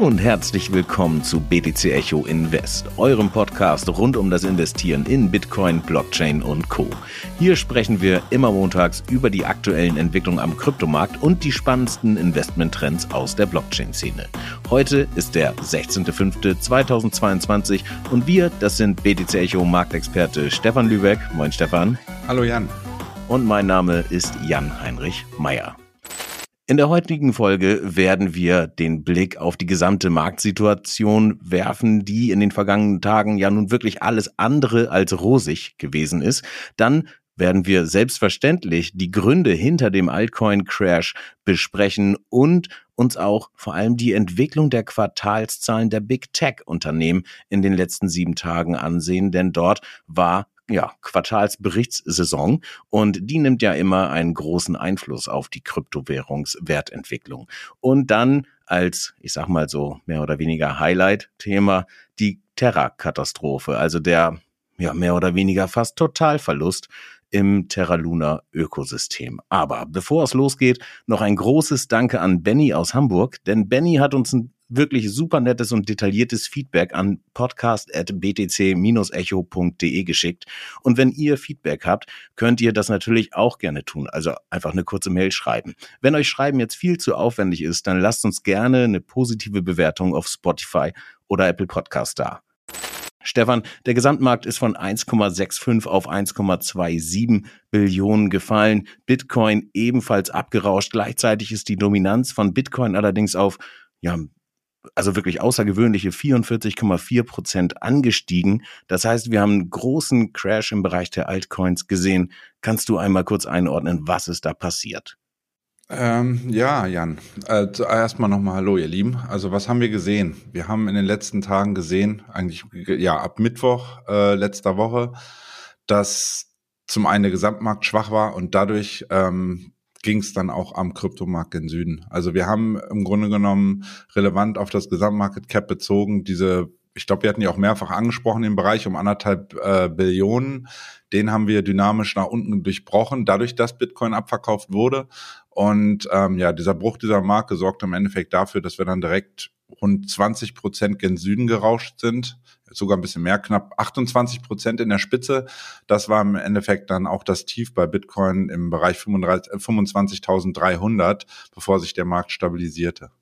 und herzlich willkommen zu BTC Echo Invest, eurem Podcast rund um das Investieren in Bitcoin, Blockchain und Co. Hier sprechen wir immer montags über die aktuellen Entwicklungen am Kryptomarkt und die spannendsten Investmenttrends aus der Blockchain-Szene. Heute ist der 16.05.2022 und wir, das sind BTC Echo Marktexperte Stefan Lübeck. Moin Stefan. Hallo Jan. Und mein Name ist Jan Heinrich Meyer. In der heutigen Folge werden wir den Blick auf die gesamte Marktsituation werfen, die in den vergangenen Tagen ja nun wirklich alles andere als rosig gewesen ist. Dann werden wir selbstverständlich die Gründe hinter dem Altcoin-Crash besprechen und uns auch vor allem die Entwicklung der Quartalszahlen der Big Tech-Unternehmen in den letzten sieben Tagen ansehen, denn dort war ja, Quartalsberichtssaison und die nimmt ja immer einen großen Einfluss auf die Kryptowährungswertentwicklung. Und dann als, ich sag mal so, mehr oder weniger Highlight-Thema die Terra-Katastrophe, also der ja mehr oder weniger fast Totalverlust im Terra Luna Ökosystem. Aber bevor es losgeht, noch ein großes Danke an Benny aus Hamburg, denn Benny hat uns ein wirklich super nettes und detailliertes Feedback an podcast.btc-echo.de geschickt. Und wenn ihr Feedback habt, könnt ihr das natürlich auch gerne tun. Also einfach eine kurze Mail schreiben. Wenn euch Schreiben jetzt viel zu aufwendig ist, dann lasst uns gerne eine positive Bewertung auf Spotify oder Apple Podcast da. Stefan, der Gesamtmarkt ist von 1,65 auf 1,27 Billionen gefallen. Bitcoin ebenfalls abgerauscht. Gleichzeitig ist die Dominanz von Bitcoin allerdings auf ja, also wirklich außergewöhnliche 44,4 Prozent angestiegen. Das heißt, wir haben einen großen Crash im Bereich der Altcoins gesehen. Kannst du einmal kurz einordnen, was ist da passiert? Ähm, ja, Jan. Äh, zuerst mal nochmal Hallo, ihr Lieben. Also was haben wir gesehen? Wir haben in den letzten Tagen gesehen, eigentlich ja ab Mittwoch äh, letzter Woche, dass zum einen der Gesamtmarkt schwach war und dadurch ähm, ging es dann auch am Kryptomarkt in Süden. Also wir haben im Grunde genommen relevant auf das Gesamtmarket Cap bezogen diese ich glaube, wir hatten ja auch mehrfach angesprochen, im Bereich um anderthalb äh, Billionen. Den haben wir dynamisch nach unten durchbrochen, dadurch, dass Bitcoin abverkauft wurde. Und ähm, ja, dieser Bruch dieser Marke sorgt im Endeffekt dafür, dass wir dann direkt rund 20 Prozent gen Süden gerauscht sind, sogar ein bisschen mehr, knapp 28 Prozent in der Spitze. Das war im Endeffekt dann auch das Tief bei Bitcoin im Bereich 25.300, bevor sich der Markt stabilisierte.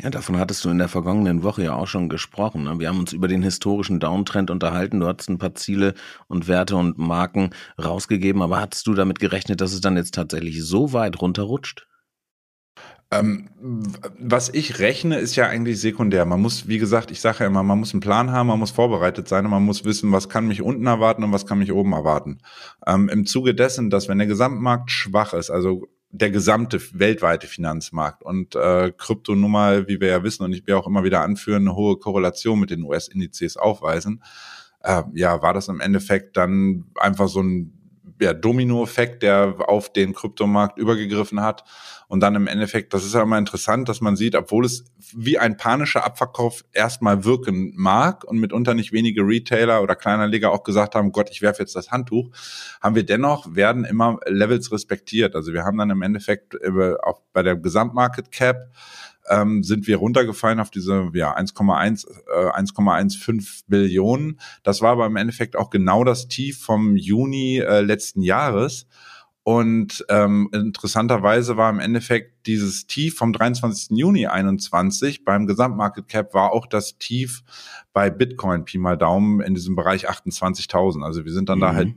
Ja, davon hattest du in der vergangenen Woche ja auch schon gesprochen. Ne? Wir haben uns über den historischen Downtrend unterhalten. Du hattest ein paar Ziele und Werte und Marken rausgegeben, aber hattest du damit gerechnet, dass es dann jetzt tatsächlich so weit runterrutscht? Ähm, was ich rechne, ist ja eigentlich sekundär. Man muss, wie gesagt, ich sage ja immer, man muss einen Plan haben, man muss vorbereitet sein und man muss wissen, was kann mich unten erwarten und was kann mich oben erwarten. Ähm, Im Zuge dessen, dass wenn der Gesamtmarkt schwach ist, also der gesamte weltweite Finanzmarkt und äh, Krypto nun mal, wie wir ja wissen und ich will auch immer wieder anführen, eine hohe Korrelation mit den US-Indizes aufweisen, äh, ja, war das im Endeffekt dann einfach so ein ja, Domino-Effekt, der auf den Kryptomarkt übergegriffen hat. Und dann im Endeffekt, das ist ja immer interessant, dass man sieht, obwohl es wie ein panischer Abverkauf erstmal wirken mag und mitunter nicht wenige Retailer oder Kleinanleger auch gesagt haben, Gott, ich werfe jetzt das Handtuch, haben wir dennoch, werden immer Levels respektiert. Also wir haben dann im Endeffekt auch bei der Gesamtmarket Cap ähm, sind wir runtergefallen auf diese ja, 1,1, äh, 1,15 Billionen. Das war aber im Endeffekt auch genau das Tief vom Juni äh, letzten Jahres. Und ähm, interessanterweise war im Endeffekt dieses Tief vom 23. Juni 21 beim Gesamtmarket Cap war auch das Tief bei Bitcoin Pi mal Daumen in diesem Bereich 28.000. Also wir sind dann mhm. da halt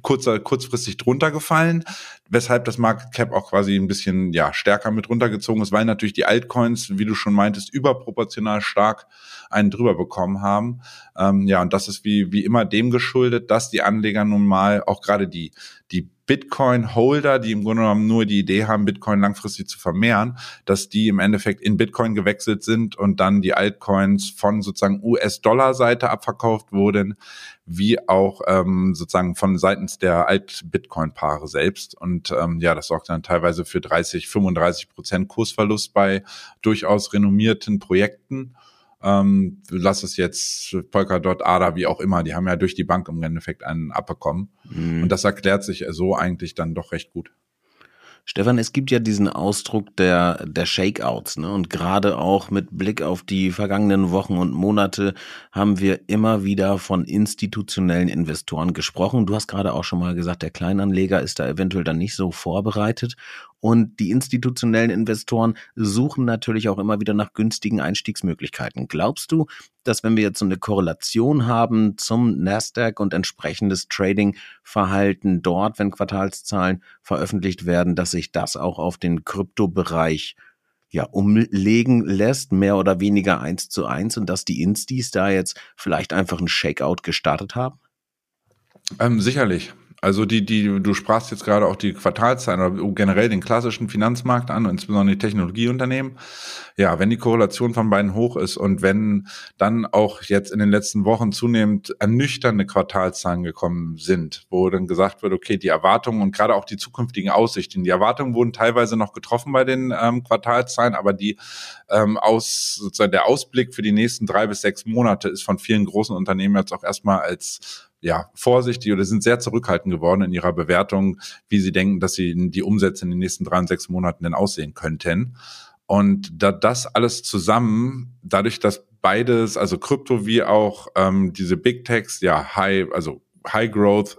kurzer, kurzfristig drunter gefallen, weshalb das Market Cap auch quasi ein bisschen ja, stärker mit runtergezogen ist, weil natürlich die Altcoins, wie du schon meintest, überproportional stark einen drüber bekommen haben. Ähm, ja, und das ist wie, wie immer dem geschuldet, dass die Anleger nun mal auch gerade die, die Bitcoin-Holder, die im Grunde genommen nur die Idee haben, Bitcoin langfristig zu vermehren, dass die im Endeffekt in Bitcoin gewechselt sind und dann die Altcoins von sozusagen US-Dollar-Seite abverkauft wurden, wie auch ähm, sozusagen von seitens der Alt-Bitcoin-Paare selbst. Und ähm, ja, das sorgt dann teilweise für 30, 35 Prozent Kursverlust bei durchaus renommierten Projekten ähm, lass es jetzt Polkadot, ADA, wie auch immer, die haben ja durch die Bank im Endeffekt einen abbekommen. Mhm. Und das erklärt sich so eigentlich dann doch recht gut. Stefan, es gibt ja diesen Ausdruck der, der Shakeouts, ne? Und gerade auch mit Blick auf die vergangenen Wochen und Monate haben wir immer wieder von institutionellen Investoren gesprochen. Du hast gerade auch schon mal gesagt, der Kleinanleger ist da eventuell dann nicht so vorbereitet. Und die institutionellen Investoren suchen natürlich auch immer wieder nach günstigen Einstiegsmöglichkeiten. Glaubst du, dass wenn wir jetzt so eine Korrelation haben zum Nasdaq und entsprechendes Trading-Verhalten dort, wenn Quartalszahlen veröffentlicht werden, dass sich das auch auf den Kryptobereich ja, umlegen lässt, mehr oder weniger eins zu eins und dass die Instis da jetzt vielleicht einfach ein Shakeout gestartet haben? Ähm, sicherlich. Also die, die, du sprachst jetzt gerade auch die Quartalszahlen oder generell den klassischen Finanzmarkt an, insbesondere die Technologieunternehmen. Ja, wenn die Korrelation von beiden hoch ist und wenn dann auch jetzt in den letzten Wochen zunehmend ernüchternde Quartalszahlen gekommen sind, wo dann gesagt wird, okay, die Erwartungen und gerade auch die zukünftigen Aussichten, die Erwartungen wurden teilweise noch getroffen bei den ähm, Quartalszahlen, aber die ähm, aus sozusagen der Ausblick für die nächsten drei bis sechs Monate ist von vielen großen Unternehmen jetzt auch erstmal als ja, vorsichtig oder sind sehr zurückhaltend geworden in ihrer Bewertung, wie sie denken, dass sie die Umsätze in den nächsten drei und sechs Monaten denn aussehen könnten. Und da das alles zusammen, dadurch, dass beides, also Krypto wie auch ähm, diese Big Techs, ja, High, also High Growth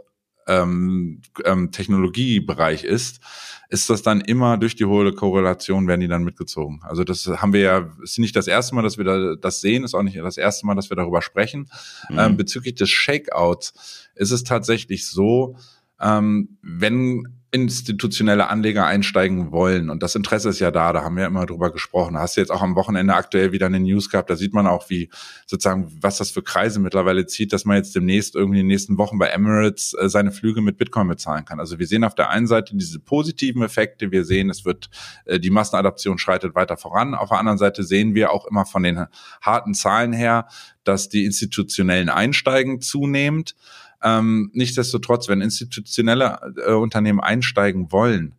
ähm, ähm, Technologiebereich ist, ist das dann immer durch die hohe Korrelation werden die dann mitgezogen. Also das haben wir ja, ist nicht das erste Mal, dass wir da, das sehen, ist auch nicht das erste Mal, dass wir darüber sprechen. Mhm. Ähm, bezüglich des Shakeouts ist es tatsächlich so, ähm, wenn institutionelle Anleger einsteigen wollen. Und das Interesse ist ja da, da haben wir immer drüber gesprochen. Da hast du jetzt auch am Wochenende aktuell wieder eine News gehabt, da sieht man auch, wie sozusagen, was das für Kreise mittlerweile zieht, dass man jetzt demnächst irgendwie in den nächsten Wochen bei Emirates äh, seine Flüge mit Bitcoin bezahlen kann. Also wir sehen auf der einen Seite diese positiven Effekte, wir sehen, es wird, äh, die Massenadaption schreitet weiter voran. Auf der anderen Seite sehen wir auch immer von den harten Zahlen her, dass die institutionellen Einsteigen zunehmend. Ähm, nichtsdestotrotz, wenn institutionelle äh, Unternehmen einsteigen wollen,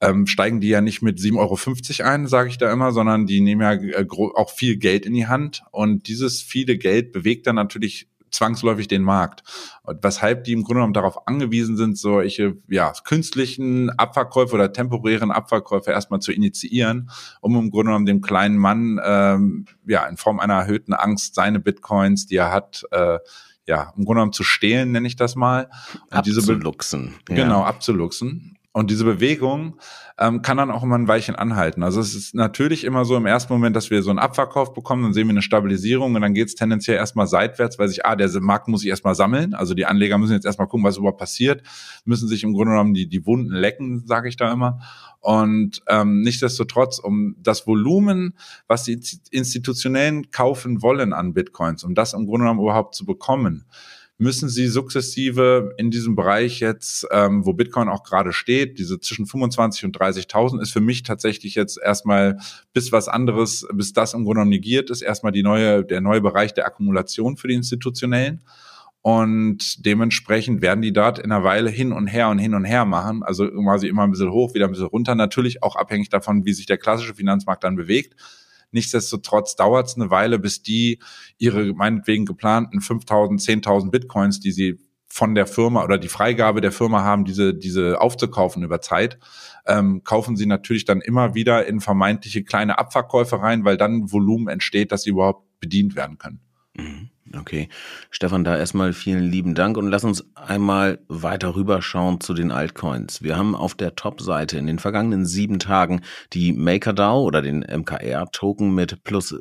ähm, steigen die ja nicht mit 7,50 Euro ein, sage ich da immer, sondern die nehmen ja äh, auch viel Geld in die Hand und dieses viele Geld bewegt dann natürlich zwangsläufig den Markt. Und weshalb die im Grunde genommen darauf angewiesen sind, solche ja, künstlichen Abverkäufe oder temporären Abverkäufe erstmal zu initiieren, um im Grunde genommen dem kleinen Mann ähm, ja in Form einer erhöhten Angst seine Bitcoins, die er hat, äh, ja, im Grunde genommen zu stehlen, nenne ich das mal. Und abzuluxen. Diese genau, abzuluxen. Und diese Bewegung ähm, kann dann auch immer ein Weilchen anhalten. Also es ist natürlich immer so im ersten Moment, dass wir so einen Abverkauf bekommen, dann sehen wir eine Stabilisierung und dann geht es tendenziell erstmal seitwärts, weil sich, ah, der Markt muss sich erstmal sammeln. Also die Anleger müssen jetzt erstmal gucken, was überhaupt passiert, müssen sich im Grunde genommen die, die Wunden lecken, sage ich da immer. Und ähm, nichtsdestotrotz, um das Volumen, was die Institutionellen kaufen wollen an Bitcoins, um das im Grunde genommen überhaupt zu bekommen, müssen sie sukzessive in diesem Bereich jetzt, ähm, wo Bitcoin auch gerade steht, diese zwischen 25 und 30.000 ist für mich tatsächlich jetzt erstmal bis was anderes, bis das im Grunde negiert ist, erstmal die neue, der neue Bereich der Akkumulation für die Institutionellen. Und dementsprechend werden die dort in einer Weile hin und her und hin und her machen. Also quasi immer ein bisschen hoch, wieder ein bisschen runter. Natürlich auch abhängig davon, wie sich der klassische Finanzmarkt dann bewegt. Nichtsdestotrotz dauert es eine Weile, bis die ihre meinetwegen geplanten 5.000, 10.000 Bitcoins, die sie von der Firma oder die Freigabe der Firma haben, diese, diese aufzukaufen über Zeit, ähm, kaufen sie natürlich dann immer wieder in vermeintliche kleine Abverkäufe rein, weil dann Volumen entsteht, dass sie überhaupt bedient werden können. Mhm. Okay. Stefan, da erstmal vielen lieben Dank und lass uns einmal weiter rüberschauen zu den Altcoins. Wir haben auf der Top-Seite in den vergangenen sieben Tagen die MakerDAO oder den MKR-Token mit plus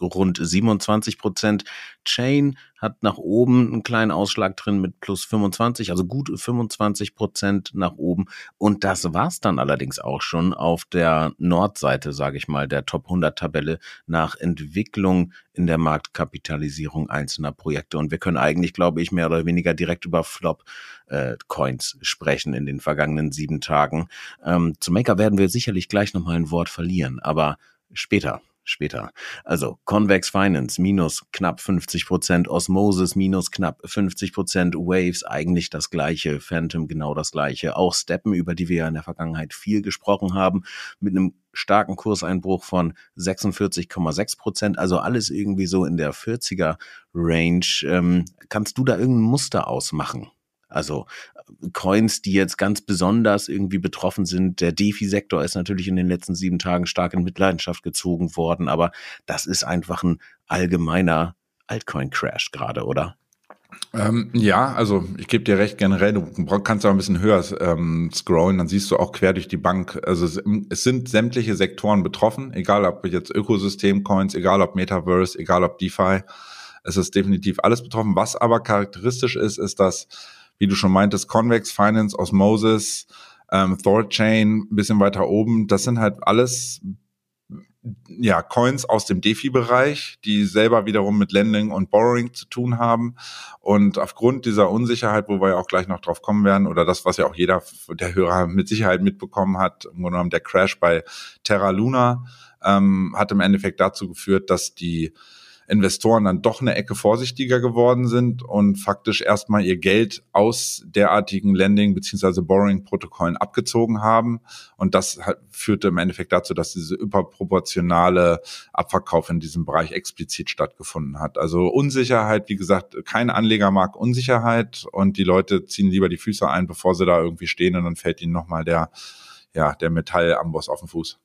rund 27 Prozent. Chain hat nach oben einen kleinen Ausschlag drin mit plus 25, also gut 25 Prozent nach oben. Und das war's dann allerdings auch schon auf der Nordseite, sage ich mal, der Top 100 Tabelle nach Entwicklung in der Marktkapitalisierung einzelner Projekte. Und wir können eigentlich, glaube ich, mehr oder weniger direkt über Flop äh, sprechen in den vergangenen sieben Tagen. Ähm, zu Maker werden wir sicherlich gleich nochmal ein Wort verlieren, aber später später. Also Convex Finance minus knapp 50 Prozent, Osmosis minus knapp 50 Prozent, Waves eigentlich das gleiche, Phantom genau das gleiche, auch Steppen, über die wir ja in der Vergangenheit viel gesprochen haben, mit einem starken Kurseinbruch von 46,6 Prozent, also alles irgendwie so in der 40er Range. Ähm, kannst du da irgendein Muster ausmachen? Also äh, Coins, die jetzt ganz besonders irgendwie betroffen sind. Der DeFi-Sektor ist natürlich in den letzten sieben Tagen stark in Mitleidenschaft gezogen worden, aber das ist einfach ein allgemeiner Altcoin-Crash gerade, oder? Ähm, ja, also ich gebe dir recht, generell, du kannst auch ein bisschen höher ähm, scrollen, dann siehst du auch quer durch die Bank. Also es, es sind sämtliche Sektoren betroffen, egal ob jetzt Ökosystem-Coins, egal ob Metaverse, egal ob DeFi. Es ist definitiv alles betroffen. Was aber charakteristisch ist, ist, dass, wie du schon meintest, Convex Finance, Osmosis, ähm, Thorchain, ein bisschen weiter oben, das sind halt alles ja, Coins aus dem DeFi-Bereich, die selber wiederum mit Lending und Borrowing zu tun haben. Und aufgrund dieser Unsicherheit, wo wir ja auch gleich noch drauf kommen werden, oder das, was ja auch jeder der Hörer mit Sicherheit mitbekommen hat, im Grunde genommen der Crash bei Terra Luna, ähm, hat im Endeffekt dazu geführt, dass die Investoren dann doch eine Ecke vorsichtiger geworden sind und faktisch erstmal ihr Geld aus derartigen Lending- bzw. Borrowing-Protokollen abgezogen haben. Und das führte im Endeffekt dazu, dass diese überproportionale Abverkauf in diesem Bereich explizit stattgefunden hat. Also Unsicherheit, wie gesagt, kein Anleger mag Unsicherheit und die Leute ziehen lieber die Füße ein, bevor sie da irgendwie stehen und dann fällt ihnen nochmal der, ja, der Metallamboss auf den Fuß.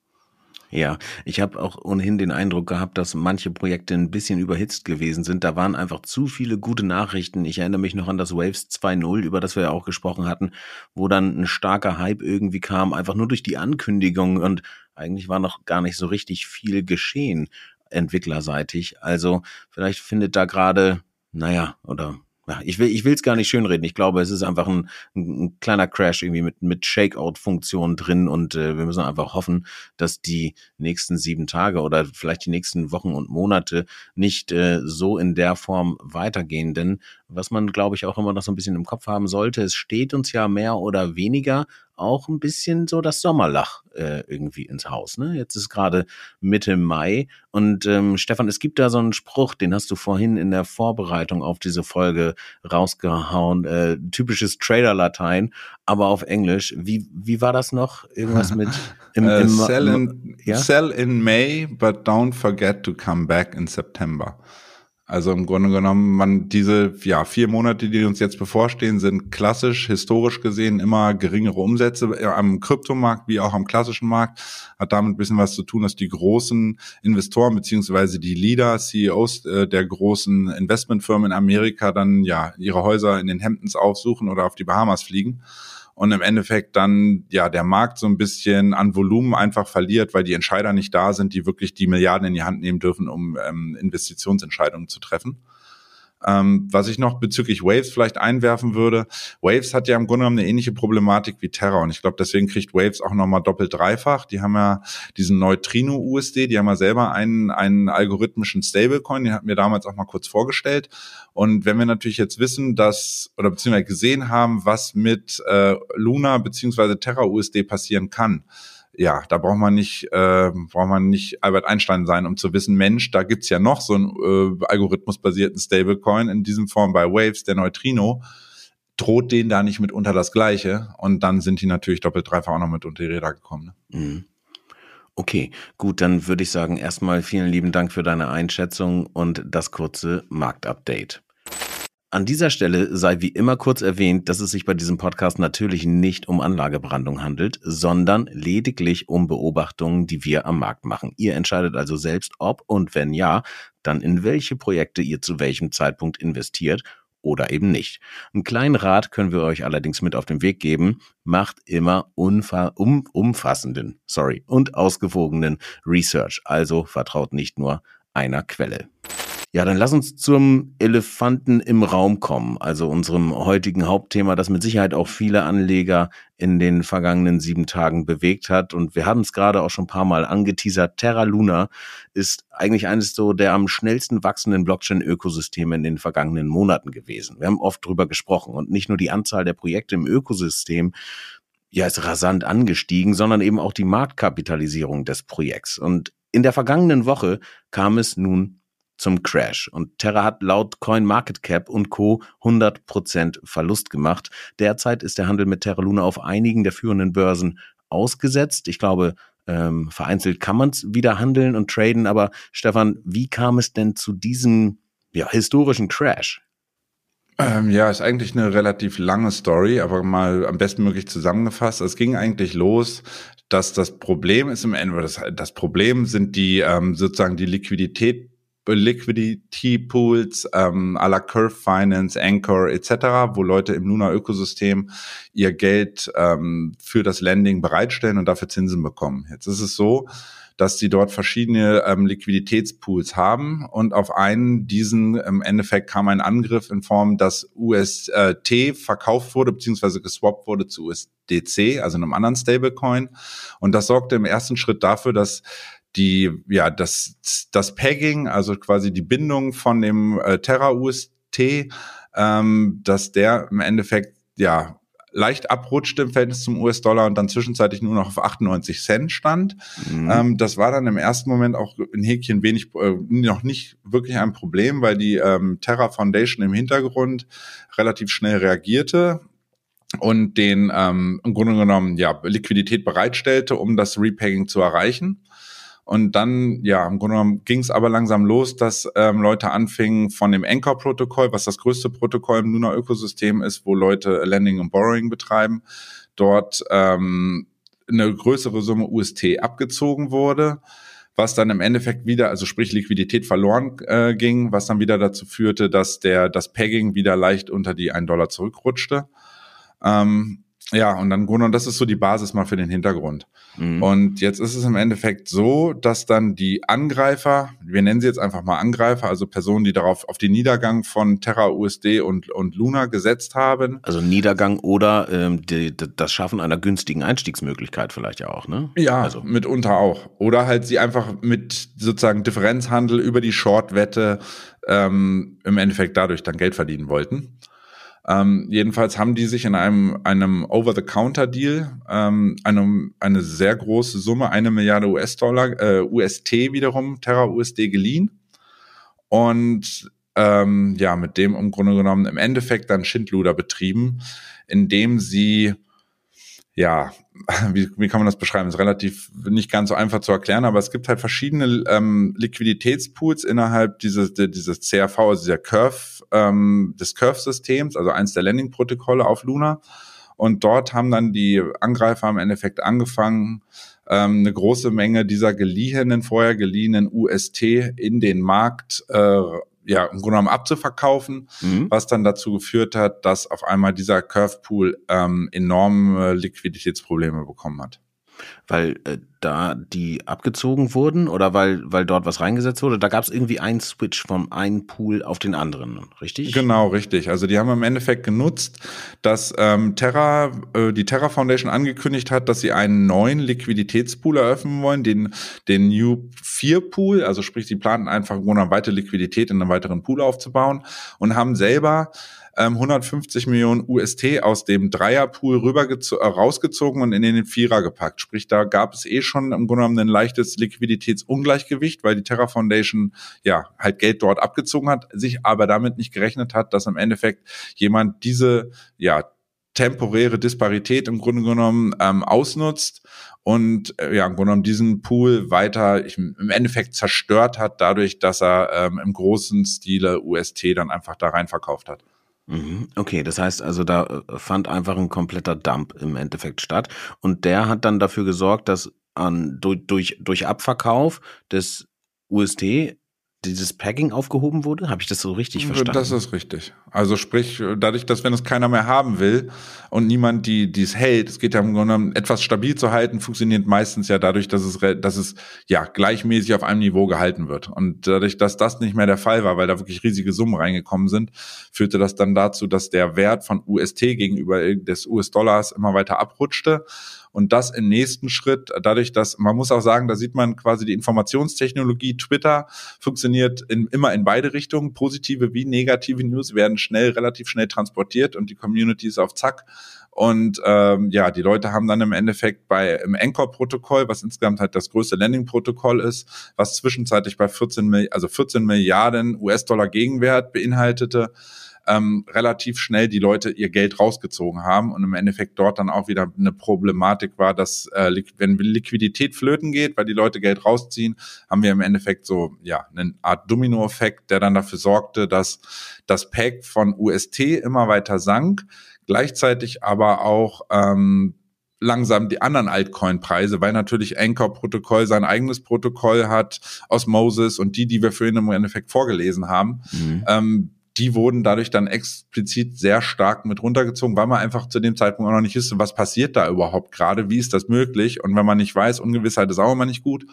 Ja, ich habe auch ohnehin den Eindruck gehabt, dass manche Projekte ein bisschen überhitzt gewesen sind. Da waren einfach zu viele gute Nachrichten. Ich erinnere mich noch an das Waves 2.0, über das wir ja auch gesprochen hatten, wo dann ein starker Hype irgendwie kam, einfach nur durch die Ankündigung und eigentlich war noch gar nicht so richtig viel geschehen entwicklerseitig. Also vielleicht findet da gerade, naja, oder ich will ich will es gar nicht schönreden. Ich glaube, es ist einfach ein, ein kleiner Crash irgendwie mit mit Shakeout-Funktion drin und äh, wir müssen einfach hoffen, dass die nächsten sieben Tage oder vielleicht die nächsten Wochen und Monate nicht äh, so in der Form weitergehen. Denn was man, glaube ich, auch immer noch so ein bisschen im Kopf haben sollte, es steht uns ja mehr oder weniger auch ein bisschen so das Sommerlach äh, irgendwie ins Haus. Ne? Jetzt ist gerade Mitte Mai und ähm, Stefan, es gibt da so einen Spruch, den hast du vorhin in der Vorbereitung auf diese Folge rausgehauen, äh, typisches Trader-Latein, aber auf Englisch. Wie, wie war das noch? Irgendwas mit im, uh, im, sell, in, ja? sell in May, but don't forget to come back in September. Also im Grunde genommen, man diese ja vier Monate, die uns jetzt bevorstehen, sind klassisch, historisch gesehen immer geringere Umsätze äh, am Kryptomarkt wie auch am klassischen Markt. Hat damit ein bisschen was zu tun, dass die großen Investoren beziehungsweise die Leader, CEOs äh, der großen Investmentfirmen in Amerika dann ja ihre Häuser in den Hamptons aufsuchen oder auf die Bahamas fliegen und im Endeffekt dann ja der Markt so ein bisschen an Volumen einfach verliert, weil die Entscheider nicht da sind, die wirklich die Milliarden in die Hand nehmen dürfen, um ähm, Investitionsentscheidungen zu treffen. Ähm, was ich noch bezüglich Waves vielleicht einwerfen würde, Waves hat ja im Grunde genommen eine ähnliche Problematik wie Terra und ich glaube, deswegen kriegt Waves auch nochmal doppelt dreifach. Die haben ja diesen Neutrino-USD, die haben ja selber einen, einen algorithmischen Stablecoin, den hatten wir damals auch mal kurz vorgestellt. Und wenn wir natürlich jetzt wissen, dass, oder beziehungsweise gesehen haben, was mit äh, Luna beziehungsweise Terra-USD passieren kann, ja, da braucht man nicht, äh, braucht man nicht Albert Einstein sein, um zu wissen, Mensch, da gibt's ja noch so einen äh, algorithmusbasierten Stablecoin, in diesem Form bei Waves, der Neutrino, droht denen da nicht mitunter das Gleiche. Und dann sind die natürlich doppelt dreifach auch noch mit unter die Räder gekommen. Ne? Mhm. Okay, gut, dann würde ich sagen, erstmal vielen lieben Dank für deine Einschätzung und das kurze Marktupdate. An dieser Stelle sei wie immer kurz erwähnt, dass es sich bei diesem Podcast natürlich nicht um Anlagebrandung handelt, sondern lediglich um Beobachtungen, die wir am Markt machen. Ihr entscheidet also selbst, ob und wenn ja, dann in welche Projekte ihr zu welchem Zeitpunkt investiert oder eben nicht. Einen kleinen Rat können wir euch allerdings mit auf den Weg geben. Macht immer um, umfassenden, sorry, und ausgewogenen Research. Also vertraut nicht nur einer Quelle. Ja, dann lass uns zum Elefanten im Raum kommen, also unserem heutigen Hauptthema, das mit Sicherheit auch viele Anleger in den vergangenen sieben Tagen bewegt hat. Und wir haben es gerade auch schon ein paar Mal angeteasert. Terra Luna ist eigentlich eines so der am schnellsten wachsenden Blockchain-Ökosysteme in den vergangenen Monaten gewesen. Wir haben oft drüber gesprochen und nicht nur die Anzahl der Projekte im Ökosystem, ja, ist rasant angestiegen, sondern eben auch die Marktkapitalisierung des Projekts. Und in der vergangenen Woche kam es nun zum Crash. Und Terra hat laut CoinMarketCap und Co. 100% Verlust gemacht. Derzeit ist der Handel mit Terra Luna auf einigen der führenden Börsen ausgesetzt. Ich glaube, ähm, vereinzelt kann man es wieder handeln und traden. Aber Stefan, wie kam es denn zu diesem ja, historischen Crash? Ähm, ja, ist eigentlich eine relativ lange Story, aber mal am besten möglich zusammengefasst. Es ging eigentlich los, dass das Problem ist im Ende, das, das Problem sind die ähm, sozusagen die Liquidität Liquidity Pools ähm, à la Curve Finance, Anchor etc., wo Leute im Luna-Ökosystem ihr Geld ähm, für das Lending bereitstellen und dafür Zinsen bekommen. Jetzt ist es so, dass sie dort verschiedene ähm, Liquiditätspools haben und auf einen diesen im Endeffekt kam ein Angriff in Form, dass UST verkauft wurde beziehungsweise geswappt wurde zu USDC, also einem anderen Stablecoin und das sorgte im ersten Schritt dafür, dass die ja das das Pegging, also quasi die Bindung von dem äh, Terra UST, ähm, dass der im Endeffekt ja leicht abrutschte im Verhältnis zum US-Dollar und dann zwischenzeitlich nur noch auf 98 Cent stand. Mhm. Ähm, das war dann im ersten Moment auch in Häkchen wenig, äh, noch nicht wirklich ein Problem, weil die ähm, Terra Foundation im Hintergrund relativ schnell reagierte und den ähm, im Grunde genommen ja Liquidität bereitstellte, um das Repegging zu erreichen. Und dann, ja, im Grunde genommen ging es aber langsam los, dass ähm, Leute anfingen von dem Anchor-Protokoll, was das größte Protokoll im Luna-Ökosystem ist, wo Leute Lending und Borrowing betreiben, dort ähm, eine größere Summe UST abgezogen wurde was dann im Endeffekt wieder, also sprich Liquidität verloren äh, ging, was dann wieder dazu führte, dass der das Pegging wieder leicht unter die 1 Dollar zurückrutschte. Ähm, ja, und dann Grunde, und das ist so die Basis mal für den Hintergrund. Mhm. Und jetzt ist es im Endeffekt so, dass dann die Angreifer, wir nennen sie jetzt einfach mal Angreifer, also Personen, die darauf auf den Niedergang von Terra USD und, und Luna gesetzt haben. Also Niedergang oder ähm, die, das Schaffen einer günstigen Einstiegsmöglichkeit vielleicht ja auch, ne? Ja, also. mitunter auch. Oder halt sie einfach mit sozusagen Differenzhandel über die Shortwette ähm, im Endeffekt dadurch dann Geld verdienen wollten. Ähm, jedenfalls haben die sich in einem, einem Over-the-Counter-Deal ähm, eine, eine sehr große Summe, eine Milliarde US-Dollar, äh, UST wiederum, Terra USD geliehen. Und ähm, ja, mit dem im Grunde genommen im Endeffekt dann Schindluder betrieben, indem sie ja, wie, wie kann man das beschreiben? ist relativ nicht ganz so einfach zu erklären, aber es gibt halt verschiedene ähm, Liquiditätspools innerhalb dieses, dieses CRV, also dieser Curve, ähm, des Curve-Systems, also eins der Landing-Protokolle auf Luna. Und dort haben dann die Angreifer im Endeffekt angefangen, ähm, eine große Menge dieser geliehenen, vorher geliehenen UST in den Markt äh, ja, im Grunde genommen abzuverkaufen, mhm. was dann dazu geführt hat, dass auf einmal dieser Curve Pool ähm, enorme Liquiditätsprobleme bekommen hat. Weil äh, da die abgezogen wurden oder weil, weil dort was reingesetzt wurde? Da gab es irgendwie einen Switch vom einen Pool auf den anderen, richtig? Genau, richtig. Also die haben im Endeffekt genutzt, dass ähm, Terra, äh, die Terra Foundation angekündigt hat, dass sie einen neuen Liquiditätspool eröffnen wollen, den, den New 4 Pool, also sprich, sie planten einfach eine weitere Liquidität in einem weiteren Pool aufzubauen und haben selber 150 ähm, Millionen UST aus dem Dreierpool rüber äh, rausgezogen und in den Vierer gepackt. Sprich, da gab es eh schon im Grunde genommen ein leichtes Liquiditätsungleichgewicht, weil die Terra Foundation ja halt Geld dort abgezogen hat, sich aber damit nicht gerechnet hat, dass im Endeffekt jemand diese ja temporäre Disparität im Grunde genommen ähm, ausnutzt und äh, ja im Grunde genommen diesen Pool weiter ich, im Endeffekt zerstört hat, dadurch, dass er ähm, im großen Stile UST dann einfach da rein verkauft hat. Mhm. Okay, das heißt also, da äh, fand einfach ein kompletter Dump im Endeffekt statt. Und der hat dann dafür gesorgt, dass an, durch, durch, durch Abverkauf des UST dieses Packing aufgehoben wurde? Habe ich das so richtig verstanden? Das ist richtig. Also sprich, dadurch, dass wenn es keiner mehr haben will und niemand die die es hält, es geht ja im Grunde genommen, etwas stabil zu halten, funktioniert meistens ja dadurch, dass es dass es ja gleichmäßig auf einem Niveau gehalten wird. Und dadurch, dass das nicht mehr der Fall war, weil da wirklich riesige Summen reingekommen sind, führte das dann dazu, dass der Wert von UST gegenüber des US-Dollars immer weiter abrutschte und das im nächsten Schritt, dadurch, dass man muss auch sagen, da sieht man quasi die Informationstechnologie Twitter funktioniert in, immer in beide Richtungen. Positive wie negative News werden schnell, relativ schnell transportiert und die Community ist auf Zack. Und ähm, ja, die Leute haben dann im Endeffekt bei im Anchor-Protokoll, was insgesamt halt das größte Landing-Protokoll ist, was zwischenzeitlich bei 14, also 14 Milliarden US-Dollar Gegenwert beinhaltete, ähm, relativ schnell die Leute ihr Geld rausgezogen haben und im Endeffekt dort dann auch wieder eine Problematik war, dass äh, wenn Liquidität flöten geht, weil die Leute Geld rausziehen, haben wir im Endeffekt so ja eine Art Dominoeffekt, der dann dafür sorgte, dass das Pack von UST immer weiter sank, gleichzeitig aber auch ähm, langsam die anderen Altcoin-Preise, weil natürlich Anchor-Protokoll sein eigenes Protokoll hat, Osmosis und die, die wir für ihn im Endeffekt vorgelesen haben. Mhm. Ähm, die wurden dadurch dann explizit sehr stark mit runtergezogen, weil man einfach zu dem Zeitpunkt auch noch nicht wusste, was passiert da überhaupt gerade, wie ist das möglich? Und wenn man nicht weiß, Ungewissheit ist auch immer nicht gut.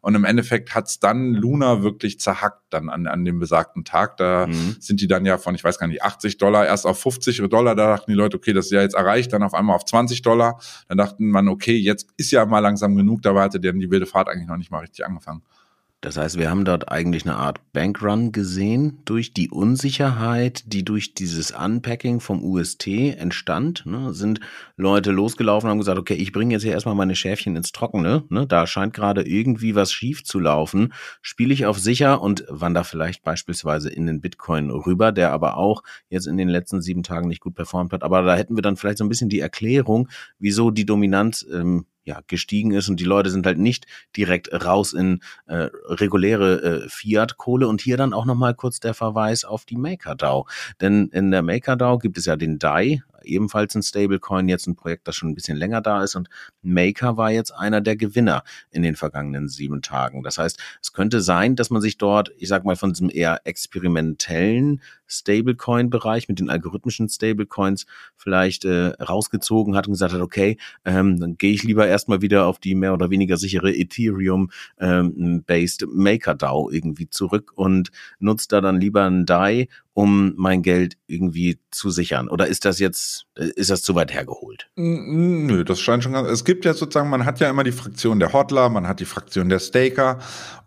Und im Endeffekt hat's dann Luna wirklich zerhackt dann an, an dem besagten Tag. Da mhm. sind die dann ja von, ich weiß gar nicht, 80 Dollar erst auf 50 Dollar. Da dachten die Leute, okay, das ist ja jetzt erreicht. Dann auf einmal auf 20 Dollar. Dann dachten man, okay, jetzt ist ja mal langsam genug. Dabei hatte dann die wilde Fahrt eigentlich noch nicht mal richtig angefangen. Das heißt, wir haben dort eigentlich eine Art Bankrun gesehen durch die Unsicherheit, die durch dieses Unpacking vom UST entstand. Ne, sind Leute losgelaufen und haben gesagt, okay, ich bringe jetzt hier erstmal meine Schäfchen ins Trockene. Ne, da scheint gerade irgendwie was schief zu laufen. Spiele ich auf sicher und wandere vielleicht beispielsweise in den Bitcoin rüber, der aber auch jetzt in den letzten sieben Tagen nicht gut performt hat. Aber da hätten wir dann vielleicht so ein bisschen die Erklärung, wieso die Dominanz ähm, ja, gestiegen ist und die Leute sind halt nicht direkt raus in äh, reguläre äh, Fiat-Kohle und hier dann auch nochmal kurz der Verweis auf die MakerDAO. Denn in der MakerDAO gibt es ja den DAI, ebenfalls ein Stablecoin, jetzt ein Projekt, das schon ein bisschen länger da ist und Maker war jetzt einer der Gewinner in den vergangenen sieben Tagen. Das heißt, es könnte sein, dass man sich dort, ich sag mal, von diesem eher experimentellen Stablecoin-Bereich mit den algorithmischen Stablecoins vielleicht äh, rausgezogen hat und gesagt hat, okay, ähm, dann gehe ich lieber erstmal wieder auf die mehr oder weniger sichere Ethereum-based ähm, MakerDAO irgendwie zurück und nutzt da dann lieber ein DAI um mein Geld irgendwie zu sichern? Oder ist das jetzt, ist das zu weit hergeholt? Nö, das scheint schon ganz, es gibt ja sozusagen, man hat ja immer die Fraktion der Hodler, man hat die Fraktion der Staker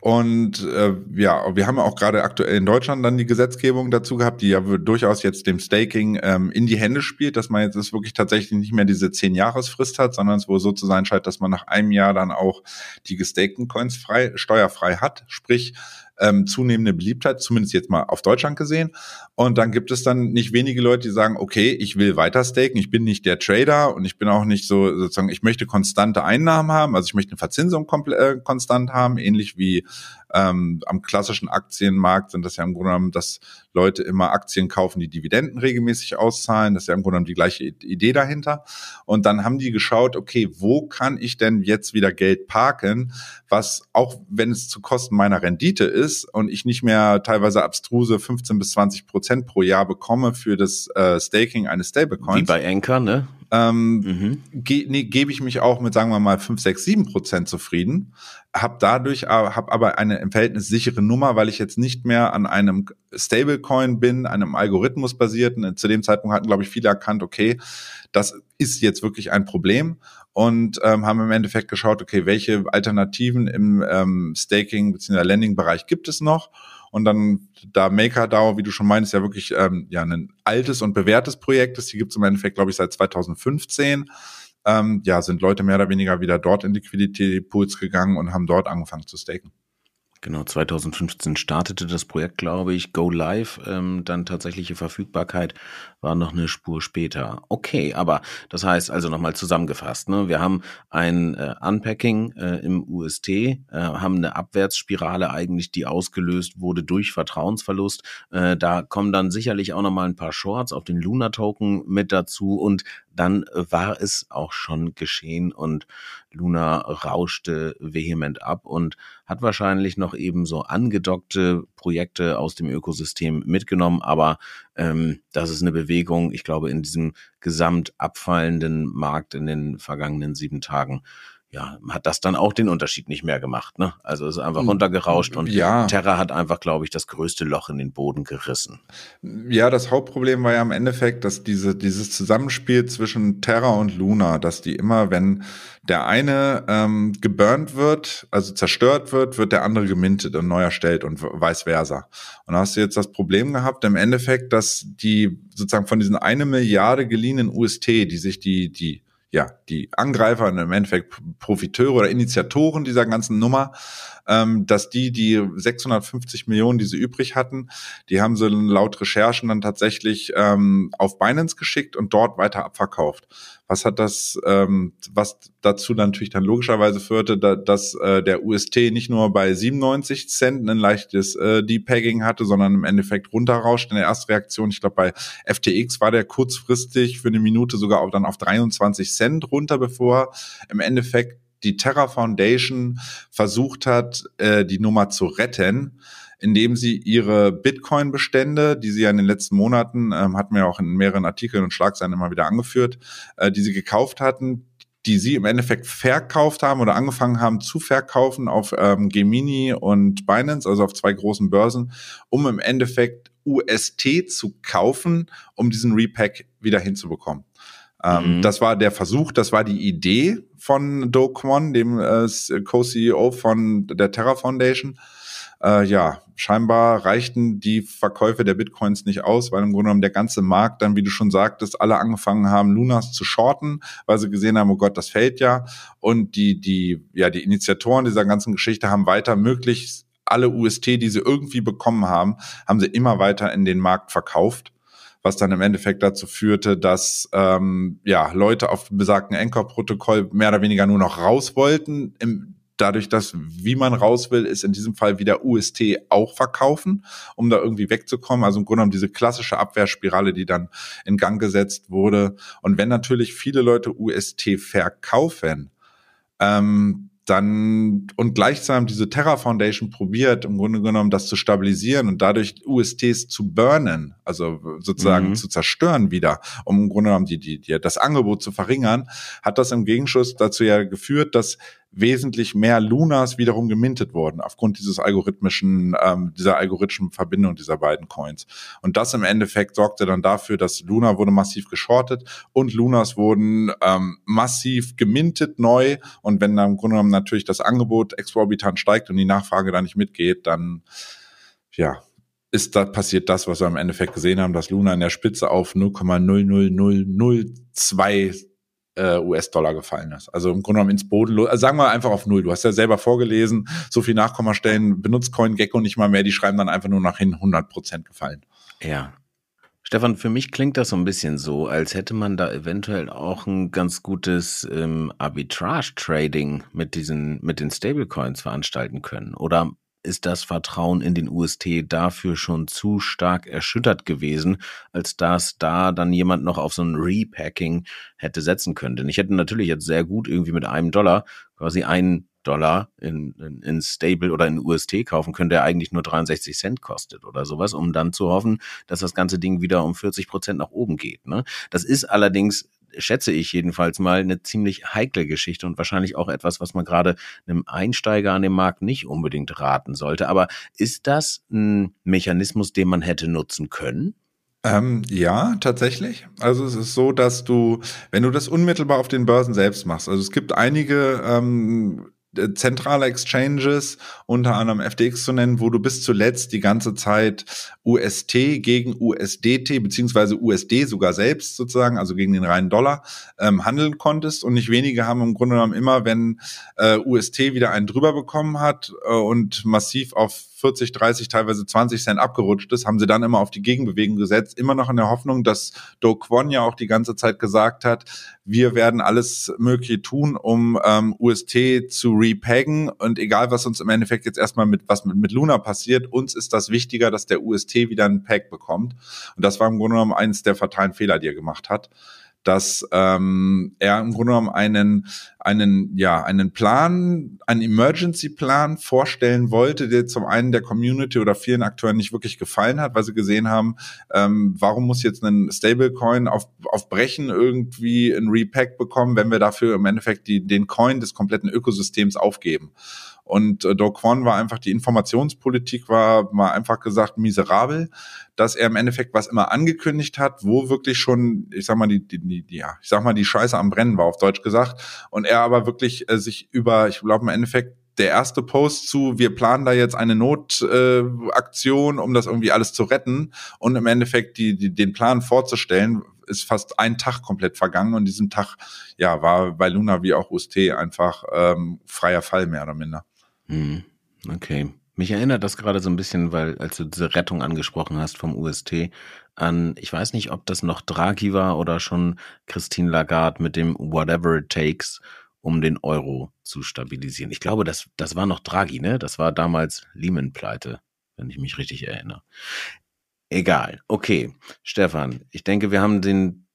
und äh, ja, wir haben ja auch gerade aktuell in Deutschland dann die Gesetzgebung dazu gehabt, die ja durchaus jetzt dem Staking ähm, in die Hände spielt, dass man jetzt ist wirklich tatsächlich nicht mehr diese zehn Jahresfrist hat, sondern es wohl so zu sein scheint, dass man nach einem Jahr dann auch die gestakten Coins frei, steuerfrei hat, sprich ähm, zunehmende Beliebtheit, zumindest jetzt mal auf Deutschland gesehen. Und dann gibt es dann nicht wenige Leute, die sagen, okay, ich will weiter staken, ich bin nicht der Trader und ich bin auch nicht so sozusagen, ich möchte konstante Einnahmen haben, also ich möchte eine Verzinsung äh, konstant haben, ähnlich wie ähm, am klassischen Aktienmarkt sind das ja im Grunde genommen, dass Leute immer Aktien kaufen, die Dividenden regelmäßig auszahlen. Das ist ja im Grunde genommen die gleiche Idee dahinter. Und dann haben die geschaut, okay, wo kann ich denn jetzt wieder Geld parken, was auch wenn es zu Kosten meiner Rendite ist und ich nicht mehr teilweise abstruse 15 bis 20 Prozent pro Jahr bekomme für das äh, Staking eines Stablecoins. Wie bei Anchor, ne? Ähm, mhm. ge nee, gebe ich mich auch mit, sagen wir mal, 5, 6, 7 Prozent zufrieden, habe dadurch hab aber eine im Verhältnis sichere Nummer, weil ich jetzt nicht mehr an einem Stablecoin bin, einem Algorithmus basierten. Zu dem Zeitpunkt hatten, glaube ich, viele erkannt, okay, das ist jetzt wirklich ein Problem und ähm, haben im Endeffekt geschaut, okay, welche Alternativen im ähm, Staking bzw. Lending-Bereich gibt es noch und dann, da MakerDAO, wie du schon meinst, ja wirklich ähm, ja ein altes und bewährtes Projekt ist, die gibt es im Endeffekt, glaube ich, seit 2015. Ähm, ja, sind Leute mehr oder weniger wieder dort in Liquidity-Pools gegangen und haben dort angefangen zu staken. Genau, 2015 startete das Projekt, glaube ich. Go Live, ähm, dann tatsächliche Verfügbarkeit war noch eine Spur später. Okay, aber das heißt also nochmal zusammengefasst, ne? wir haben ein äh, Unpacking äh, im UST, äh, haben eine Abwärtsspirale eigentlich, die ausgelöst wurde durch Vertrauensverlust. Äh, da kommen dann sicherlich auch nochmal ein paar Shorts auf den Luna Token mit dazu und dann war es auch schon geschehen und Luna rauschte vehement ab und hat wahrscheinlich noch eben so angedockte Projekte aus dem Ökosystem mitgenommen, aber ähm, das ist eine Bewegung, ich glaube, in diesem gesamt abfallenden Markt in den vergangenen sieben Tagen ja, hat das dann auch den Unterschied nicht mehr gemacht. Ne? Also es ist einfach hm, runtergerauscht und ja. Terra hat einfach, glaube ich, das größte Loch in den Boden gerissen. Ja, das Hauptproblem war ja im Endeffekt, dass diese, dieses Zusammenspiel zwischen Terra und Luna, dass die immer, wenn der eine ähm, geburnt wird, also zerstört wird, wird der andere gemintet und neu erstellt und vice versa. Und da hast du jetzt das Problem gehabt, im Endeffekt, dass die sozusagen von diesen eine Milliarde geliehenen UST, die sich die, die ja, die Angreifer und im Endeffekt Profiteure oder Initiatoren dieser ganzen Nummer ähm, dass die die 650 Millionen, die sie übrig hatten, die haben sie laut Recherchen dann tatsächlich ähm, auf Binance geschickt und dort weiter abverkauft. Was hat das, ähm, was dazu natürlich dann logischerweise führte, da, dass äh, der UST nicht nur bei 97 Cent ein leichtes äh, Depegging hatte, sondern im Endeffekt runterrauscht in der Erstreaktion. Ich glaube, bei FTX war der kurzfristig für eine Minute sogar auch dann auf 23 Cent runter, bevor im Endeffekt die Terra Foundation versucht hat, äh, die Nummer zu retten indem sie ihre Bitcoin-Bestände, die sie ja in den letzten Monaten, ähm, hatten wir ja auch in mehreren Artikeln und Schlagzeilen immer wieder angeführt, äh, die sie gekauft hatten, die sie im Endeffekt verkauft haben oder angefangen haben zu verkaufen auf ähm, Gemini und Binance, also auf zwei großen Börsen, um im Endeffekt UST zu kaufen, um diesen Repack wieder hinzubekommen. Ähm, mhm. Das war der Versuch, das war die Idee von Do Kwon, dem äh, Co-CEO von der Terra Foundation. Äh, ja, scheinbar reichten die Verkäufe der Bitcoins nicht aus, weil im Grunde genommen der ganze Markt dann, wie du schon sagtest, alle angefangen haben, Lunas zu shorten, weil sie gesehen haben, oh Gott, das fällt ja. Und die, die, ja, die Initiatoren dieser ganzen Geschichte haben weiter möglichst alle UST, die sie irgendwie bekommen haben, haben sie immer weiter in den Markt verkauft was dann im Endeffekt dazu führte, dass ähm, ja Leute auf besagten Anchor-Protokoll mehr oder weniger nur noch raus wollten. Im, dadurch, dass wie man raus will, ist in diesem Fall wieder UST auch verkaufen, um da irgendwie wegzukommen. Also im Grunde genommen diese klassische Abwehrspirale, die dann in Gang gesetzt wurde. Und wenn natürlich viele Leute UST verkaufen, ähm, dann und gleichsam diese Terra Foundation probiert, im Grunde genommen das zu stabilisieren und dadurch USTs zu burnen, also sozusagen mhm. zu zerstören wieder, um im Grunde genommen die, die, die, das Angebot zu verringern, hat das im Gegenschuss dazu ja geführt, dass wesentlich mehr Lunas wiederum gemintet wurden, aufgrund dieses algorithmischen, ähm, dieser algorithmischen Verbindung dieser beiden Coins. Und das im Endeffekt sorgte dann dafür, dass Luna wurde massiv geschortet und Lunas wurden ähm, massiv gemintet neu. Und wenn dann im Grunde genommen natürlich das Angebot exorbitant steigt und die Nachfrage da nicht mitgeht, dann ja, ist da passiert das, was wir im Endeffekt gesehen haben, dass Luna in der Spitze auf 0,00002 äh, US-Dollar gefallen ist. Also im Grunde genommen ins Boden, also sagen wir einfach auf Null. Du hast ja selber vorgelesen, so viel Nachkommastellen benutzt CoinGecko nicht mal mehr, die schreiben dann einfach nur nach hin 100 Prozent gefallen. Ja. Stefan, für mich klingt das so ein bisschen so, als hätte man da eventuell auch ein ganz gutes ähm, Arbitrage-Trading mit diesen, mit den Stablecoins veranstalten können. Oder ist das Vertrauen in den UST dafür schon zu stark erschüttert gewesen, als dass da dann jemand noch auf so ein Repacking hätte setzen können. Denn ich hätte natürlich jetzt sehr gut irgendwie mit einem Dollar quasi einen Dollar in, in, in Stable oder in UST kaufen können, der eigentlich nur 63 Cent kostet oder sowas, um dann zu hoffen, dass das ganze Ding wieder um 40 Prozent nach oben geht. Ne? Das ist allerdings schätze ich jedenfalls mal, eine ziemlich heikle Geschichte und wahrscheinlich auch etwas, was man gerade einem Einsteiger an dem Markt nicht unbedingt raten sollte. Aber ist das ein Mechanismus, den man hätte nutzen können? Ähm, ja, tatsächlich. Also es ist so, dass du, wenn du das unmittelbar auf den Börsen selbst machst, also es gibt einige ähm, äh, zentrale Exchanges, unter anderem FTX zu nennen, wo du bis zuletzt die ganze Zeit UST gegen USDT beziehungsweise USD sogar selbst sozusagen, also gegen den reinen Dollar, ähm, handeln konntest. Und nicht wenige haben im Grunde genommen immer, wenn äh, UST wieder einen drüber bekommen hat äh, und massiv auf 40, 30, teilweise 20 Cent abgerutscht ist, haben sie dann immer auf die Gegenbewegung gesetzt, immer noch in der Hoffnung, dass Do Kwon ja auch die ganze Zeit gesagt hat, wir werden alles Mögliche tun, um ähm, UST zu repaggen. Und egal, was uns im Endeffekt jetzt erstmal mit was mit, mit Luna passiert, uns ist das wichtiger, dass der UST wieder einen Peg bekommt. Und das war im Grunde genommen eines der fatalen Fehler, die er gemacht hat dass ähm, er im Grunde genommen einen, einen, ja, einen Plan, einen Emergency-Plan vorstellen wollte, der zum einen der Community oder vielen Akteuren nicht wirklich gefallen hat, weil sie gesehen haben, ähm, warum muss jetzt ein Stablecoin auf, auf Brechen irgendwie ein Repack bekommen, wenn wir dafür im Endeffekt die, den Coin des kompletten Ökosystems aufgeben. Und äh, Do Kwon war einfach, die Informationspolitik war mal einfach gesagt miserabel, dass er im Endeffekt was immer angekündigt hat, wo wirklich schon, ich sag mal, die, die, die ja, ich sag mal, die Scheiße am Brennen war, auf Deutsch gesagt. Und er aber wirklich äh, sich über, ich glaube im Endeffekt, der erste Post zu, wir planen da jetzt eine Notaktion, äh, um das irgendwie alles zu retten und im Endeffekt die, die, den Plan vorzustellen, ist fast ein Tag komplett vergangen und diesem Tag ja war bei Luna wie auch UST einfach ähm, freier Fall mehr oder minder. Hm. Okay. Mich erinnert das gerade so ein bisschen, weil als du diese Rettung angesprochen hast vom UST, an, ich weiß nicht, ob das noch Draghi war oder schon Christine Lagarde mit dem Whatever it takes, um den Euro zu stabilisieren. Ich glaube, das, das war noch Draghi, ne? Das war damals Lehman-Pleite, wenn ich mich richtig erinnere. Egal. Okay. Stefan, ich denke, wir haben den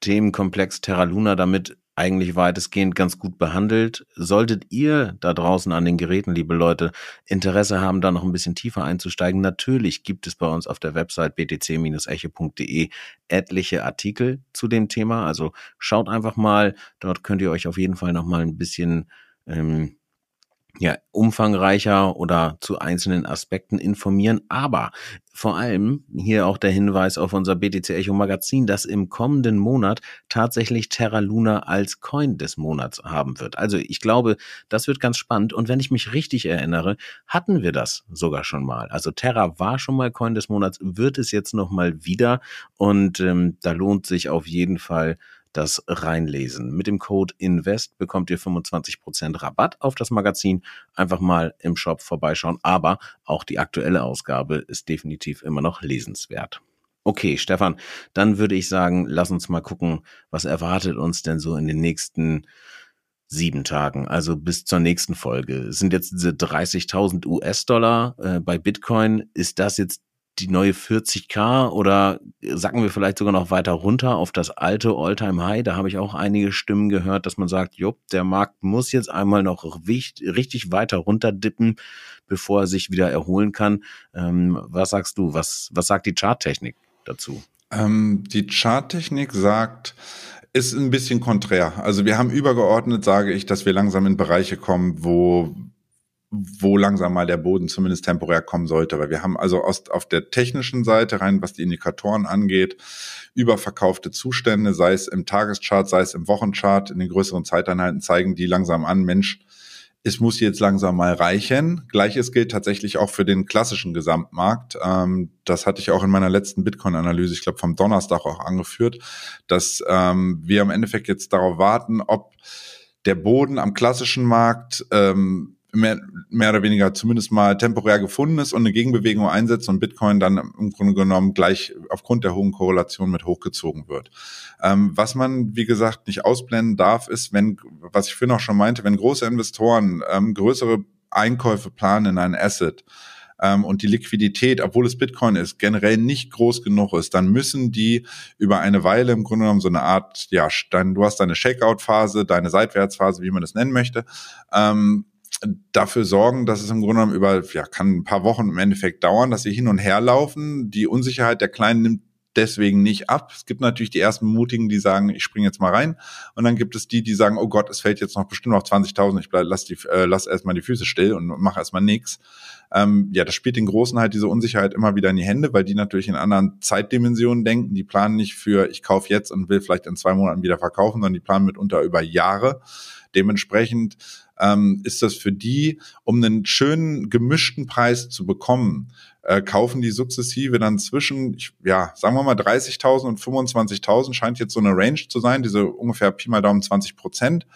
Themenkomplex Terra Luna damit eigentlich weitestgehend ganz gut behandelt. Solltet ihr da draußen an den Geräten, liebe Leute, Interesse haben, da noch ein bisschen tiefer einzusteigen, natürlich gibt es bei uns auf der Website btc-echo.de etliche Artikel zu dem Thema. Also schaut einfach mal, dort könnt ihr euch auf jeden Fall noch mal ein bisschen ähm, ja, umfangreicher oder zu einzelnen Aspekten informieren. Aber vor allem hier auch der Hinweis auf unser BTC Echo Magazin, das im kommenden Monat tatsächlich Terra Luna als Coin des Monats haben wird. Also ich glaube, das wird ganz spannend. Und wenn ich mich richtig erinnere, hatten wir das sogar schon mal. Also Terra war schon mal Coin des Monats, wird es jetzt noch mal wieder. Und ähm, da lohnt sich auf jeden Fall das reinlesen. Mit dem Code INVEST bekommt ihr 25% Rabatt auf das Magazin. Einfach mal im Shop vorbeischauen. Aber auch die aktuelle Ausgabe ist definitiv immer noch lesenswert. Okay, Stefan, dann würde ich sagen, lass uns mal gucken, was erwartet uns denn so in den nächsten sieben Tagen, also bis zur nächsten Folge. Sind jetzt diese 30.000 US-Dollar äh, bei Bitcoin. Ist das jetzt die neue 40k oder sagen wir vielleicht sogar noch weiter runter auf das alte Alltime high Da habe ich auch einige Stimmen gehört, dass man sagt, jupp, der Markt muss jetzt einmal noch richtig weiter runterdippen, bevor er sich wieder erholen kann. Ähm, was sagst du? Was, was sagt die Charttechnik dazu? Ähm, die Charttechnik sagt, ist ein bisschen konträr. Also wir haben übergeordnet, sage ich, dass wir langsam in Bereiche kommen, wo wo langsam mal der Boden zumindest temporär kommen sollte. Weil wir haben also aus, auf der technischen Seite rein, was die Indikatoren angeht, überverkaufte Zustände, sei es im Tageschart, sei es im Wochenchart, in den größeren Zeiteinheiten zeigen die langsam an, Mensch, es muss jetzt langsam mal reichen. Gleiches gilt tatsächlich auch für den klassischen Gesamtmarkt. Ähm, das hatte ich auch in meiner letzten Bitcoin-Analyse, ich glaube vom Donnerstag auch angeführt, dass ähm, wir im Endeffekt jetzt darauf warten, ob der Boden am klassischen Markt ähm, mehr, mehr oder weniger zumindest mal temporär gefunden ist und eine Gegenbewegung einsetzt und Bitcoin dann im Grunde genommen gleich aufgrund der hohen Korrelation mit hochgezogen wird. Ähm, was man, wie gesagt, nicht ausblenden darf, ist, wenn, was ich vorhin auch schon meinte, wenn große Investoren ähm, größere Einkäufe planen in ein Asset, ähm, und die Liquidität, obwohl es Bitcoin ist, generell nicht groß genug ist, dann müssen die über eine Weile im Grunde genommen so eine Art, ja, dann, du hast deine Shakeout-Phase, deine Seitwärtsphase, wie man das nennen möchte, ähm, dafür sorgen, dass es im Grunde genommen über, ja, kann ein paar Wochen im Endeffekt dauern, dass sie hin und her laufen. Die Unsicherheit der Kleinen nimmt deswegen nicht ab. Es gibt natürlich die ersten Mutigen, die sagen, ich springe jetzt mal rein. Und dann gibt es die, die sagen, oh Gott, es fällt jetzt noch bestimmt auf 20.000, ich bleib, lass, die, äh, lass erstmal die Füße still und mache erstmal nichts. Ähm, ja, das spielt den Großen halt diese Unsicherheit immer wieder in die Hände, weil die natürlich in anderen Zeitdimensionen denken. Die planen nicht für, ich kaufe jetzt und will vielleicht in zwei Monaten wieder verkaufen, sondern die planen mitunter über Jahre. Dementsprechend ähm, ist das für die, um einen schönen gemischten Preis zu bekommen, äh, kaufen die sukzessive dann zwischen, ich, ja, sagen wir mal 30.000 und 25.000 scheint jetzt so eine Range zu sein, diese ungefähr Pi mal Daumen 20 Prozent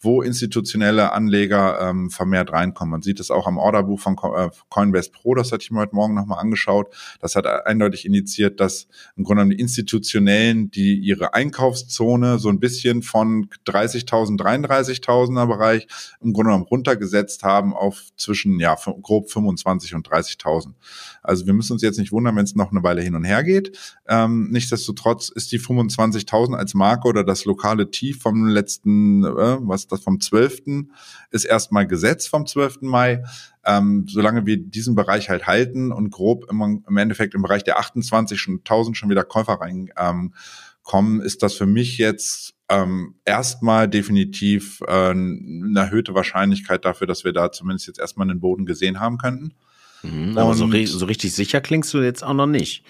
wo institutionelle Anleger ähm, vermehrt reinkommen. Man sieht es auch am Orderbuch von äh, Coinbase Pro, das hatte ich mir heute Morgen nochmal angeschaut. Das hat eindeutig initiiert, dass im Grunde die Institutionellen, die ihre Einkaufszone so ein bisschen von 30.000, 33.000er Bereich im Grunde genommen runtergesetzt haben auf zwischen ja grob 25 und 30.000. Also wir müssen uns jetzt nicht wundern, wenn es noch eine Weile hin und her geht. Ähm, nichtsdestotrotz ist die 25.000 als Marke oder das lokale Tief vom letzten, äh, was das vom 12. ist erstmal gesetzt vom 12. Mai. Ähm, solange wir diesen Bereich halt halten und grob im, im Endeffekt im Bereich der 28.000 schon wieder Käufer reinkommen, ähm, ist das für mich jetzt ähm, erstmal definitiv äh, eine erhöhte Wahrscheinlichkeit dafür, dass wir da zumindest jetzt erstmal einen Boden gesehen haben könnten. Mhm, aber so, so, richtig sicher klingst du jetzt auch noch nicht.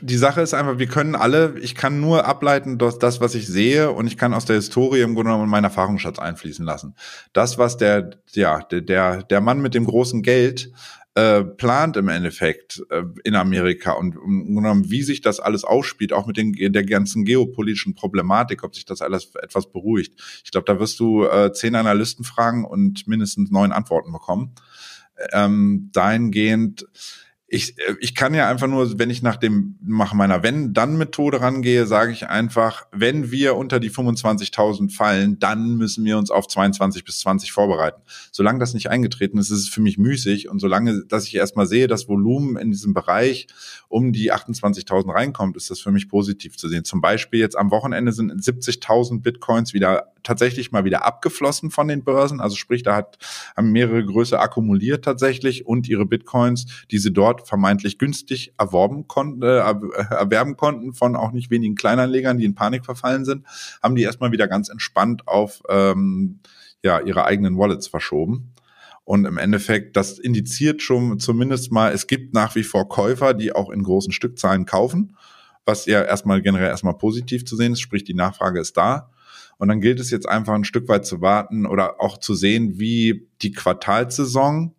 Die Sache ist einfach, wir können alle, ich kann nur ableiten, dass das, was ich sehe, und ich kann aus der Historie im Grunde genommen meinen Erfahrungsschatz einfließen lassen. Das, was der, ja, der, der, Mann mit dem großen Geld äh, plant im Endeffekt äh, in Amerika und um, genommen, wie sich das alles ausspielt, auch mit den, der ganzen geopolitischen Problematik, ob sich das alles etwas beruhigt. Ich glaube, da wirst du äh, zehn Analysten fragen und mindestens neun Antworten bekommen. Ähm, dahingehend ich, äh, ich kann ja einfach nur, wenn ich nach dem, nach meiner Wenn-Dann-Methode rangehe, sage ich einfach, wenn wir unter die 25.000 fallen, dann müssen wir uns auf 22 bis 20 vorbereiten. Solange das nicht eingetreten ist, ist es für mich müßig und solange, dass ich erstmal sehe, das Volumen in diesem Bereich um die 28.000 reinkommt, ist das für mich positiv zu sehen. Zum Beispiel jetzt am Wochenende sind 70.000 Bitcoins wieder tatsächlich mal wieder abgeflossen von den Börsen. Also sprich, da hat, haben mehrere Größe akkumuliert tatsächlich und ihre Bitcoins, die sie dort vermeintlich günstig erworben konnten, äh, erwerben konnten von auch nicht wenigen Kleinanlegern, die in Panik verfallen sind, haben die erstmal wieder ganz entspannt auf ähm, ja, ihre eigenen Wallets verschoben. Und im Endeffekt, das indiziert schon zumindest mal, es gibt nach wie vor Käufer, die auch in großen Stückzahlen kaufen, was ja erstmal generell erstmal positiv zu sehen ist, sprich die Nachfrage ist da. Und dann gilt es jetzt einfach ein Stück weit zu warten oder auch zu sehen, wie die Quartalsaison,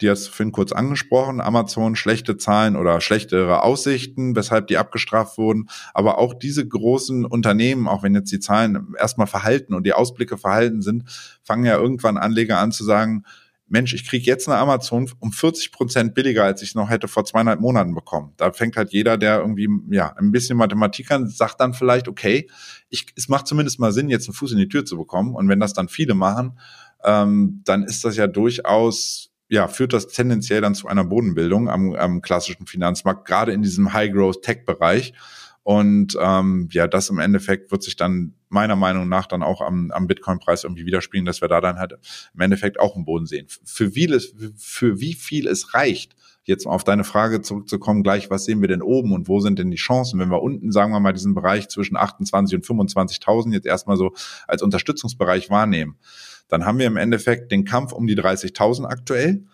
die hast du vorhin kurz angesprochen, Amazon schlechte Zahlen oder schlechtere Aussichten, weshalb die abgestraft wurden. Aber auch diese großen Unternehmen, auch wenn jetzt die Zahlen erstmal verhalten und die Ausblicke verhalten sind, fangen ja irgendwann Anleger an zu sagen, Mensch, ich kriege jetzt eine Amazon um 40 Prozent billiger, als ich noch hätte vor zweieinhalb Monaten bekommen. Da fängt halt jeder, der irgendwie ja ein bisschen Mathematik kann, sagt dann vielleicht, okay, ich, es macht zumindest mal Sinn, jetzt einen Fuß in die Tür zu bekommen. Und wenn das dann viele machen, ähm, dann ist das ja durchaus ja, führt das tendenziell dann zu einer Bodenbildung am, am klassischen Finanzmarkt, gerade in diesem High-Growth-Tech-Bereich. Und ähm, ja, das im Endeffekt wird sich dann meiner Meinung nach dann auch am, am Bitcoin-Preis irgendwie widerspiegeln, dass wir da dann halt im Endeffekt auch einen Boden sehen. Für wie, es, für wie viel es reicht, jetzt auf deine Frage zurückzukommen, gleich, was sehen wir denn oben und wo sind denn die Chancen, wenn wir unten, sagen wir mal, diesen Bereich zwischen 28 und 25.000 jetzt erstmal so als Unterstützungsbereich wahrnehmen, dann haben wir im Endeffekt den Kampf um die 30.000 aktuell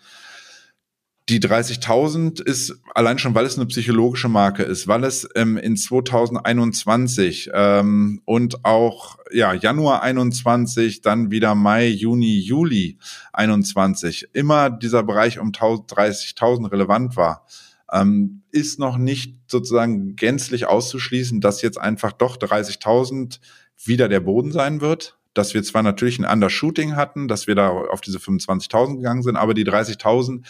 die 30.000 ist allein schon, weil es eine psychologische Marke ist, weil es ähm, in 2021 ähm, und auch ja Januar 21, dann wieder Mai, Juni, Juli 21 immer dieser Bereich um 30.000 relevant war, ähm, ist noch nicht sozusagen gänzlich auszuschließen, dass jetzt einfach doch 30.000 wieder der Boden sein wird dass wir zwar natürlich ein Undershooting hatten, dass wir da auf diese 25.000 gegangen sind, aber die 30.000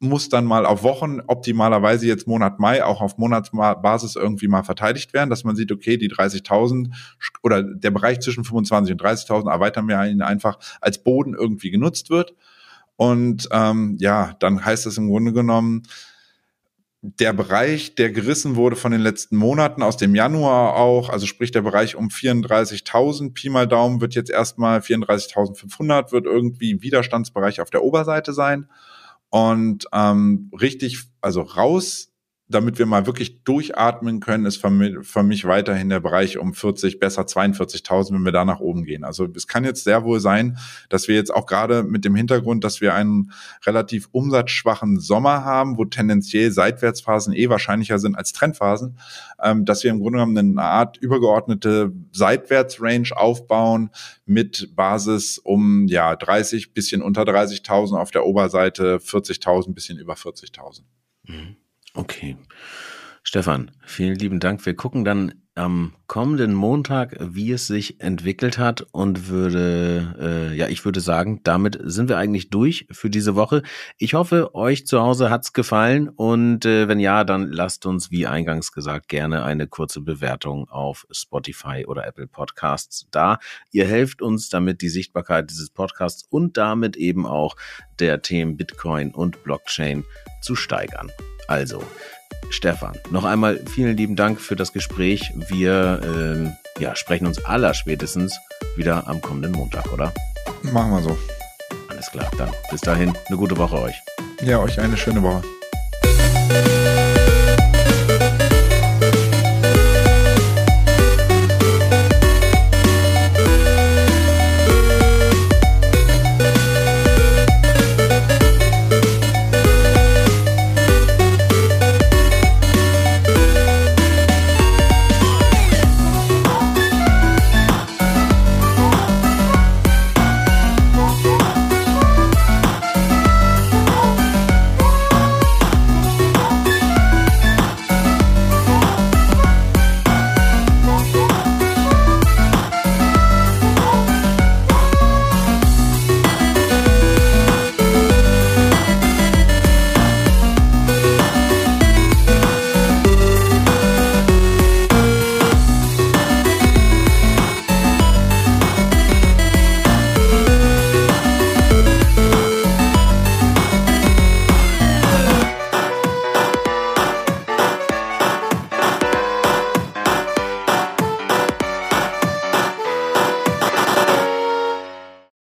muss dann mal auf Wochen, optimalerweise jetzt Monat Mai, auch auf Monatsbasis irgendwie mal verteidigt werden, dass man sieht, okay, die 30.000 oder der Bereich zwischen 25 und 30.000 erweitern wir ihn einfach als Boden irgendwie genutzt wird. Und ähm, ja, dann heißt es im Grunde genommen, der Bereich, der gerissen wurde von den letzten Monaten, aus dem Januar auch, also sprich der Bereich um 34.000 Pi mal Daumen wird jetzt erstmal 34.500 wird irgendwie Widerstandsbereich auf der Oberseite sein und ähm, richtig, also raus damit wir mal wirklich durchatmen können, ist für mich, weiterhin der Bereich um 40, besser 42.000, wenn wir da nach oben gehen. Also es kann jetzt sehr wohl sein, dass wir jetzt auch gerade mit dem Hintergrund, dass wir einen relativ umsatzschwachen Sommer haben, wo tendenziell Seitwärtsphasen eh wahrscheinlicher sind als Trendphasen, ähm, dass wir im Grunde genommen eine Art übergeordnete Seitwärtsrange aufbauen mit Basis um ja 30, bisschen unter 30.000 auf der Oberseite, 40.000, bisschen über 40.000. Mhm. Okay. Stefan, vielen lieben Dank. Wir gucken dann am kommenden Montag, wie es sich entwickelt hat und würde, äh, ja, ich würde sagen, damit sind wir eigentlich durch für diese Woche. Ich hoffe, euch zu Hause hat's gefallen und äh, wenn ja, dann lasst uns, wie eingangs gesagt, gerne eine kurze Bewertung auf Spotify oder Apple Podcasts da. Ihr helft uns damit die Sichtbarkeit dieses Podcasts und damit eben auch der Themen Bitcoin und Blockchain zu steigern. Also, Stefan, noch einmal vielen lieben Dank für das Gespräch. Wir ähm, ja, sprechen uns aller spätestens wieder am kommenden Montag, oder? Machen wir so. Alles klar, dann bis dahin eine gute Woche euch. Ja, euch eine schöne Woche.